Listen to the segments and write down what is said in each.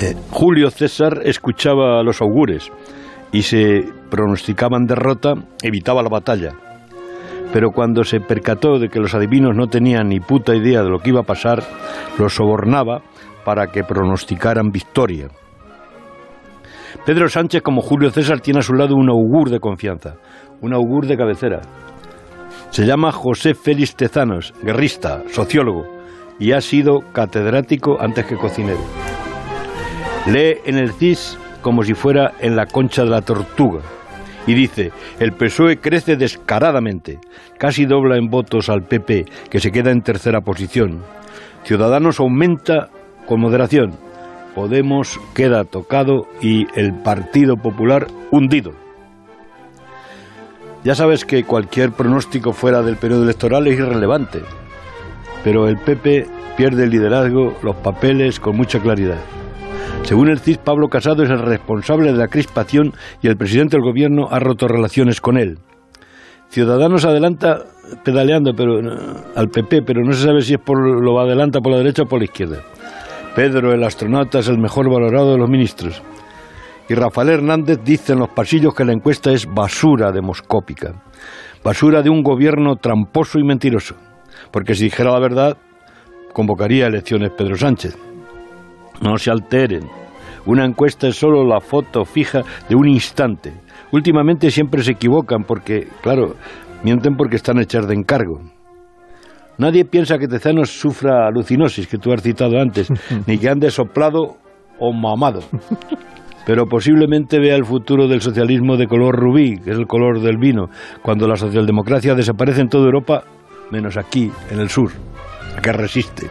Eh, Julio César escuchaba a los augures y se pronosticaban derrota, evitaba la batalla. Pero cuando se percató de que los adivinos no tenían ni puta idea de lo que iba a pasar, los sobornaba para que pronosticaran victoria. Pedro Sánchez, como Julio César, tiene a su lado un augur de confianza, un augur de cabecera. Se llama José Félix Tezanos, guerrista, sociólogo, y ha sido catedrático antes que cocinero. Lee en el CIS como si fuera en la concha de la tortuga. Y dice, el PSOE crece descaradamente, casi dobla en votos al PP, que se queda en tercera posición. Ciudadanos aumenta con moderación. Podemos queda tocado y el Partido Popular hundido. Ya sabes que cualquier pronóstico fuera del periodo electoral es irrelevante, pero el PP pierde el liderazgo, los papeles con mucha claridad. Según el CIS, Pablo Casado es el responsable de la crispación y el presidente del gobierno ha roto relaciones con él. Ciudadanos adelanta pedaleando pero, al PP, pero no se sabe si es por lo adelanta por la derecha o por la izquierda. Pedro, el astronauta, es el mejor valorado de los ministros. Y Rafael Hernández dice en los pasillos que la encuesta es basura demoscópica, basura de un gobierno tramposo y mentiroso, porque si dijera la verdad, convocaría elecciones Pedro Sánchez. No se alteren. Una encuesta es solo la foto fija de un instante. Últimamente siempre se equivocan porque, claro, mienten porque están hechas de encargo. Nadie piensa que Tezanos sufra alucinosis, que tú has citado antes, ni que ande soplado o mamado. Pero posiblemente vea el futuro del socialismo de color rubí, que es el color del vino, cuando la socialdemocracia desaparece en toda Europa, menos aquí, en el sur, que resiste.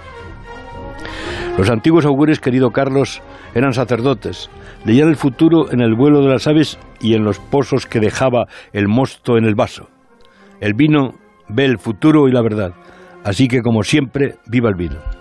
Los antiguos augures, querido Carlos, eran sacerdotes. Leían el futuro en el vuelo de las aves y en los pozos que dejaba el mosto en el vaso. El vino ve el futuro y la verdad. Así que, como siempre, viva el vino.